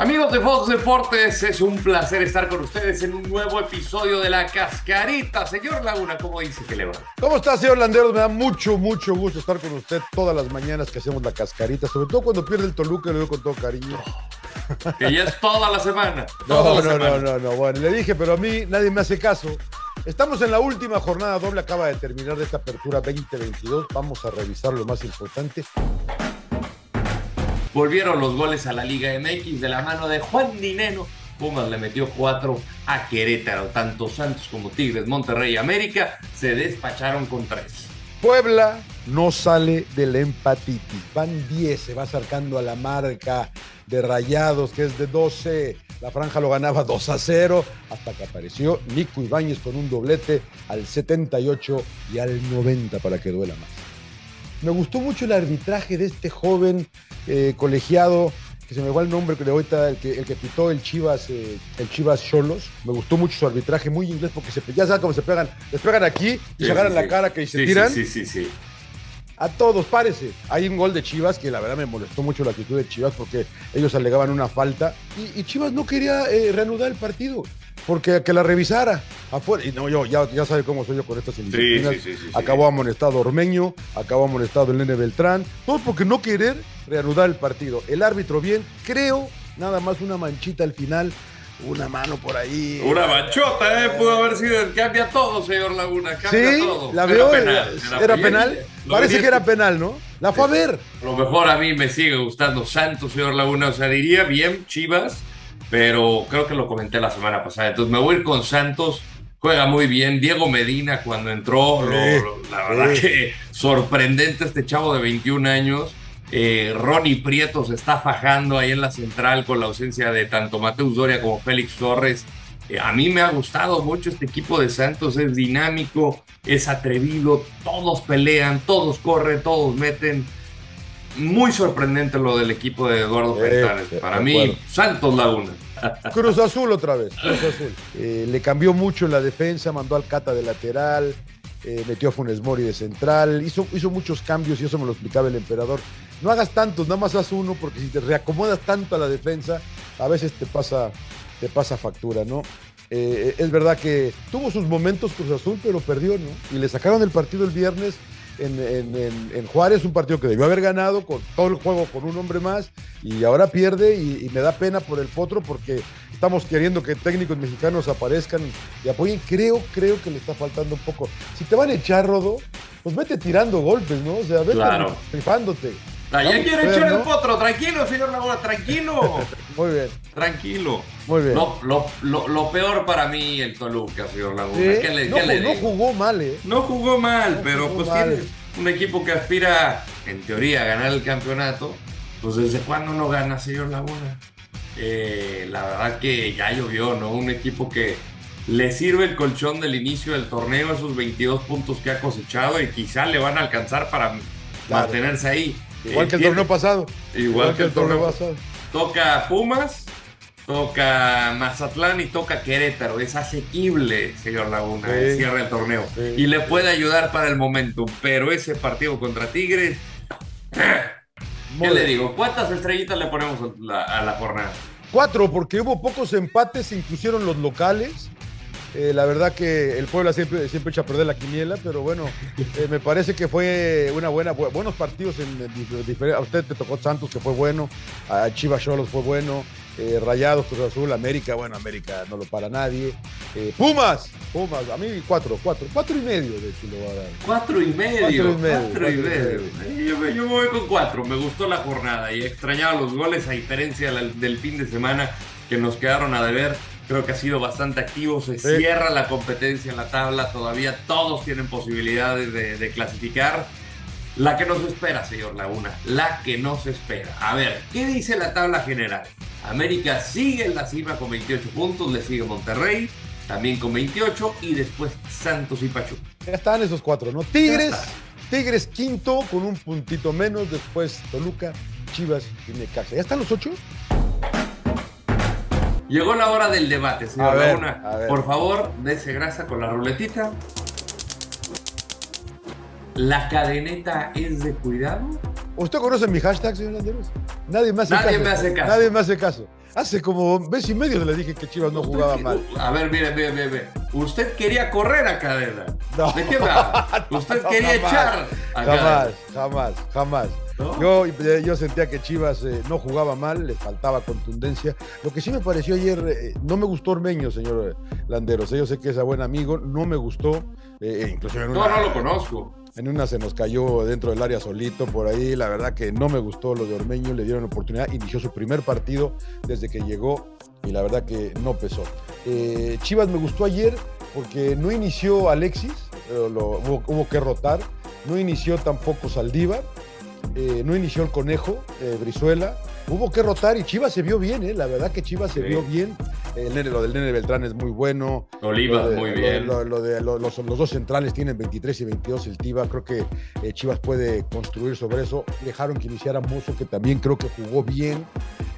Amigos de Fox Deportes, es un placer estar con ustedes en un nuevo episodio de La Cascarita. Señor Laguna, ¿cómo dice que le va? ¿Cómo está, señor Landeros? Me da mucho, mucho gusto estar con usted todas las mañanas que hacemos La Cascarita, sobre todo cuando pierde el Toluca, lo digo con todo cariño. Que ya es toda la semana. No, toda la no, semana. no, no, no, bueno, le dije, pero a mí nadie me hace caso. Estamos en la última jornada doble, acaba de terminar de esta apertura 2022. Vamos a revisar lo más importante. Volvieron los goles a la Liga MX de la mano de Juan Dineno. Pumas le metió cuatro a Querétaro. Tanto Santos como Tigres, Monterrey y América se despacharon con tres. Puebla no sale del empatitis. Van 10, se va acercando a la marca de Rayados, que es de 12. La franja lo ganaba 2 a 0, hasta que apareció Nico Ibáñez con un doblete al 78 y al 90 para que duela más. Me gustó mucho el arbitraje de este joven eh, colegiado, que se me va el nombre, que de ahorita el que, el que pitó el Chivas, eh, el Chivas Cholos. Me gustó mucho su arbitraje, muy inglés, porque se, ya saben cómo se pegan. Les pegan aquí y Sí, se agarran sí, la cara que se Sí, tiran. Sí, sí, sí. sí. A todos, párese. Hay un gol de Chivas que la verdad me molestó mucho la actitud de Chivas porque ellos alegaban una falta y, y Chivas no quería eh, reanudar el partido porque que la revisara afuera. Y no, yo ya, ya sabe cómo soy yo con estas indisciplinas. sí, sí, sí. Acabó amonestado Ormeño, acabó amonestado el Nene Beltrán, todo porque no querer reanudar el partido. El árbitro bien, creo, nada más una manchita al final, una mano por ahí. Una manchota, ¿eh? Pudo haber sido. Cambia todo, señor Laguna. Cambia Sí, todo. la Era veo, penal, era, bien, penal. Parece que era penal, ¿no? La fue a ver. Lo mejor a mí me sigue gustando Santos, señor Laguna. O sea, diría bien Chivas, pero creo que lo comenté la semana pasada. Entonces me voy a ir con Santos. Juega muy bien. Diego Medina cuando entró, lo- Sí, lo- la verdad que sorprendente este chavo de 21 años. Eh, Ronnie Prieto se está fajando ahí en la central con la ausencia de tanto Mateus Doria como Félix Torres. Eh, a mí me ha gustado mucho este equipo de Santos, es dinámico, es atrevido, todos pelean, todos corren, todos meten. Muy sorprendente lo del equipo de Eduardo Eh, de Para mí, acuerdo. Santos Laguna. Cruz Azul otra vez, Cruz Azul. Eh, le cambió mucho en la defensa, mandó al Cata de lateral, eh, metió a Funes Mori de central, hizo, hizo muchos cambios y eso me lo explicaba el emperador. No hagas tantos, nada más haz uno, porque si te reacomodas tanto a la defensa, a veces te pasa, te pasa factura, ¿no? Eh, es verdad que tuvo sus momentos Cruz Azul, pero perdió, ¿no? Y le sacaron el partido el viernes en, en- en- en Juárez, un partido que debió haber ganado con todo el juego con un hombre más, y ahora pierde y, y me da pena por el potro porque estamos queriendo que técnicos mexicanos aparezcan y apoyen. Creo, creo que le está faltando un poco. Si te van a echar, Rodo, pues vete tirando golpes, ¿no? O sea, vete Claro. rifándote. Ya Vamos quiere echar el potro, tranquilo, señor Laguna, tranquilo, Muy bien, tranquilo. muy bien. Lo, lo- lo- lo peor para mí el Toluca, señor Laguna. Sí, ¿Qué le, no, qué le no digo? jugó mal, ¿eh? No jugó mal, No pero jugó pues mal. tiene un equipo que aspira, en teoría, a ganar el campeonato. Pues desde cuándo no gana, señor Laguna. Eh, la verdad que ya llovió, ¿no? Un equipo que le sirve el colchón del inicio del torneo, esos 22 puntos que ha cosechado y quizá le van a alcanzar para Claro. mantenerse ahí. Igual que el torneo pasado. Igual que el torneo pasado. Toca Pumas, toca Mazatlán y toca Querétaro. Es asequible, señor Laguna, Sí. el cierre del torneo. Sí. Y le puede ayudar para el momentum. Pero ese partido contra Tigres, ¿qué le digo? ¿Cuántas estrellitas le ponemos a la, a la jornada? Cuatro, porque hubo pocos empates, se incluyeron los locales. Eh, la verdad que el Puebla siempre, siempre echa a perder la quiniela, pero bueno, eh, me parece que fue una buena, bu- buenos partidos en, en A usted te tocó Santos, que fue bueno, a Chivas Cholos fue bueno, eh, Rayados, Cruz Azul, América, bueno, América no lo para nadie. Pumas, Pumas, a mí cuatro, cuatro, cuatro y medio de dar. Cuatro y medio. Cuatro y medio, Cuatro y cuatro y medio. Yo, me- yo me voy con cuatro. Me gustó la jornada y extrañaba los goles, a diferencia del, del fin de semana que nos quedaron a deber. Creo que ha sido bastante activo, se cierra la competencia en la tabla, todavía todos tienen posibilidades de, de clasificar. La que nos espera, señor Laguna, la que nos espera. A ver, ¿qué dice la tabla general? América sigue en la cima con 28 puntos, le sigue Monterrey, también con 28, y después Santos y Pachuca. Ya están esos cuatro, ¿no? Tigres, Tigres quinto con un puntito menos, después Toluca, Chivas y Necaxa. ¿Ya están los ocho? Llegó la hora del debate, señor Laguna. Por favor, dése grasa con la ruletita. ¿La cadeneta es de cuidado? ¿Usted conoce mi hashtag, señor Landeros? Nadie me hace Nadie caso. me hace caso. Nadie me hace caso. Hace como mes y medio le dije que Chivas no jugaba mal. A ver, mire, mire, mire. Usted quería correr a cadena. No. ¿De qué va? Usted quería echar a Jamás, cadena. jamás, jamás. Yo, eh, yo sentía que Chivas eh, no jugaba mal, le faltaba contundencia. Lo que sí me pareció ayer, eh, no me gustó Ormeño, señor Landeros. Yo sé que es a buen amigo, no me gustó. en una, no, no lo conozco. En una se nos cayó dentro del área solito por ahí. La verdad que no me gustó lo de Ormeño, le dieron oportunidad. Inició su primer partido desde que llegó y la verdad que no pesó. Chivas me gustó ayer porque no inició Alexis, lo, hubo, hubo que rotar. No inició tampoco Saldívar eh, no inició el conejo, eh, Brizuela. Hubo que rotar y Chivas se vio bien, ¿eh? la verdad que Chivas se vio bien. El nene, lo del Nene Beltrán es muy bueno. Oliva, muy bien. Lo, de los, los, dos centrales tienen 23 y 22 el Tiva. Creo que Chivas puede construir sobre eso. Dejaron que iniciara Mozo, que también creo que jugó bien.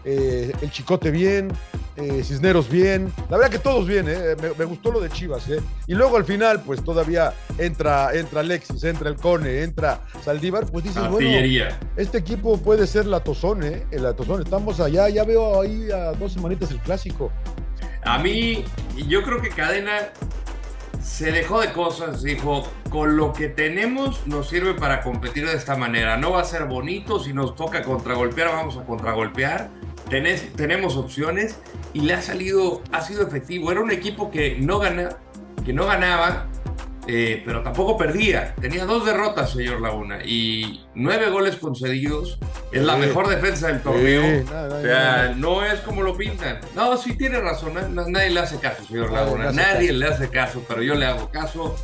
el Chicote bien. Cisneros bien. La verdad que todos bien, me, gustó lo de Chivas. Y luego al final, pues todavía entra, entra Alexis, entra el Cone, entra Saldívar. Pues dices, bueno este equipo puede ser la Tozón, ¿eh? La Tozón. Estamos allá, ya veo ahí a dos semanitas el clásico. A mí, yo creo que Cadena se dejó de cosas, dijo, con lo que tenemos nos sirve para competir de esta manera. No va a ser bonito, si nos toca contragolpear, vamos a contragolpear. Tenemos opciones y le ha salido, ha sido efectivo. Era un equipo que no, gana, que no ganaba, eh, pero tampoco perdía. Tenía dos derrotas, señor Laguna, y nueve goles concedidos. Es la mejor defensa del torneo. o sea, no es como lo pintan. No, sí tiene razón. Nadie le hace caso, señor Laguna. Nadie le hace caso, pero yo le hago caso.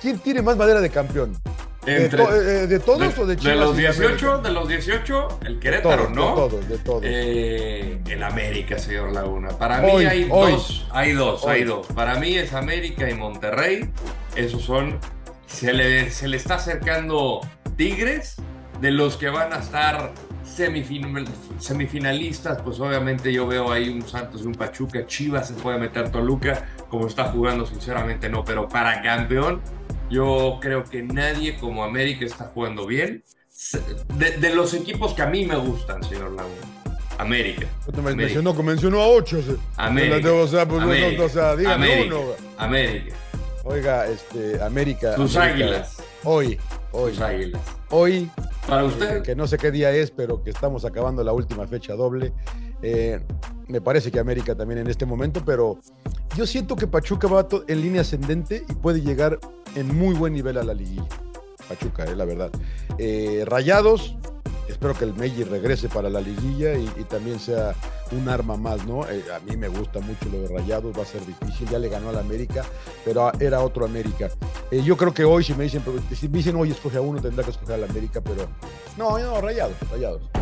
¿Quién tiene más madera de campeón? Entre, eh, de, todos o de Chivas? De los 18, de los 18, el Querétaro, ¿no? De todos, de todos. Eh, el América, señor Laguna. Para mí hay dos, hay dos, hay dos. Para mí es América y Monterrey. Esos son. Se le, se le está acercando Tigres, de los que van a estar semifinalistas, pues obviamente yo veo ahí un Santos y un Pachuca, Chivas se puede meter Toluca, como está jugando, sinceramente no, pero para campeón yo creo que nadie como América está jugando bien. De, los equipos que a mí me gustan, señor Laguna. América. Me mencionó, mencionó a ocho. América. O sea, pues América. o sea, América. uno. América. Oiga, este, América. Sus águilas. Hoy, hoy. Sus águilas. Hoy. Para usted. Que no sé qué día es, pero que estamos acabando la última fecha doble. Eh, me parece que América también en este momento, pero yo siento que Pachuca va en línea ascendente y puede llegar en muy buen nivel a la liguilla. Pachuca, eh, la verdad. Eh, Rayados, espero que el Meiji regrese para la liguilla y, también sea un arma más, ¿no? Eh, a mí me gusta mucho lo de Rayados, va a ser difícil, ya le ganó al América, pero era otro América. yo creo que hoy, si me dicen, si me dicen hoy escoge a uno, tendrá que escoger al América, pero no, no, Rayados, Rayados.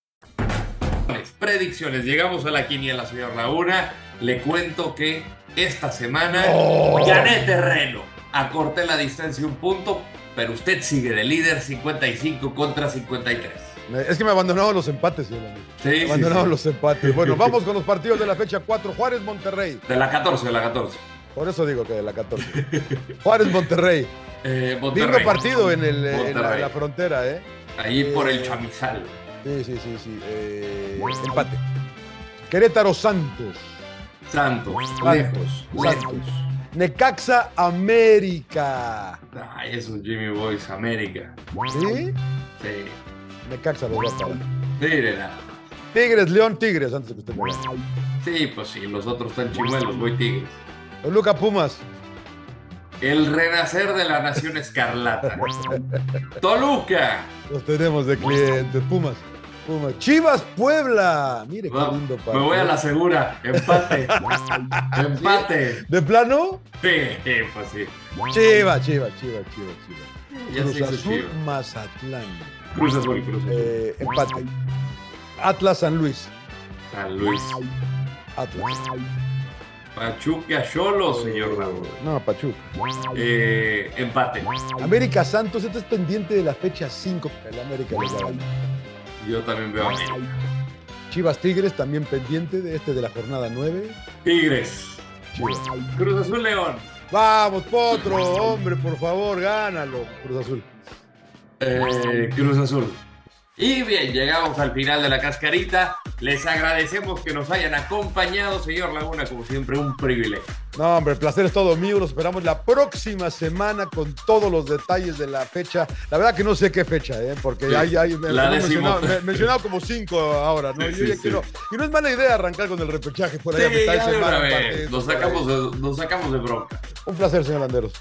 Predicciones. Llegamos a la quiniela, señor Laguna. Le cuento que esta semana gané terreno. Acorté la distancia un punto, pero usted sigue de líder 55 contra 53. Es que me abandonaron los empates, señor Sí, me abandonaron los empates. Bueno, vamos con los partidos de la fecha 4. Juárez, Monterrey. De la 14, de la 14. Por eso digo que de la 14. Juárez, Monterrey. Eh, Monterrey. partido en, el, en la, frontera, ¿eh? Ahí por el chamizal. Sí, sí, sí, sí. Eh, empate. Querétaro Santos. Santos, Santos. lejos, Santos. lejos. Necaxa América. Ay, esos Jimmy Boys, América. ¿Sí? Sí, Necaxa lo va a parar. mire nada. Tigres, León, Tigres, antes de que usted me. Sí, pues sí, los otros están chimuelos, voy Tigres. Toluca Pumas. El renacer de la nación escarlata. Toluca. Los tenemos de clientes. Pumas. Pumas. Chivas Puebla. Mire qué lindo me voy a la segura. Empate. Empate. ¿De plano? Sí, pues sí. Chivas, Chivas, Chivas, Chivas, Chivas. Ya Cruz Azul, Chivas. Mazatlán. Cruz Azul, Cruz Azul. Eh, empate. Atlas San Luis. San Luis. Atlas. Pachuca Cholo, señor Raúl. No, Pachuca. Eh, empate. América Santos, este es pendiente de la fecha 5. El América. Yo también veo América. Chivas Tigres también pendiente de este de la jornada 9. Tigres. Chivas. Cruz Azul León. Vamos, Potro, hombre, por favor, gánalo. Cruz Azul. Eh, Cruz Azul. Y bien, llegamos al final de la cascarita. Les agradecemos que nos hayan acompañado, señor Laguna, como siempre, un privilegio. No, hombre, el placer es todo mío. Los esperamos la próxima semana con todos los detalles de la fecha. La verdad que no sé qué fecha, ¿eh? porque Sí, hay, hay me, la mencionado, me mencionado como cinco ahora, ¿no? Sí, Yo ya sí, quiero- y no es mala idea arrancar con el repechaje por ahí a mitad de semana. Nos sacamos nos sacamos de bronca. Un placer, señor Landeros.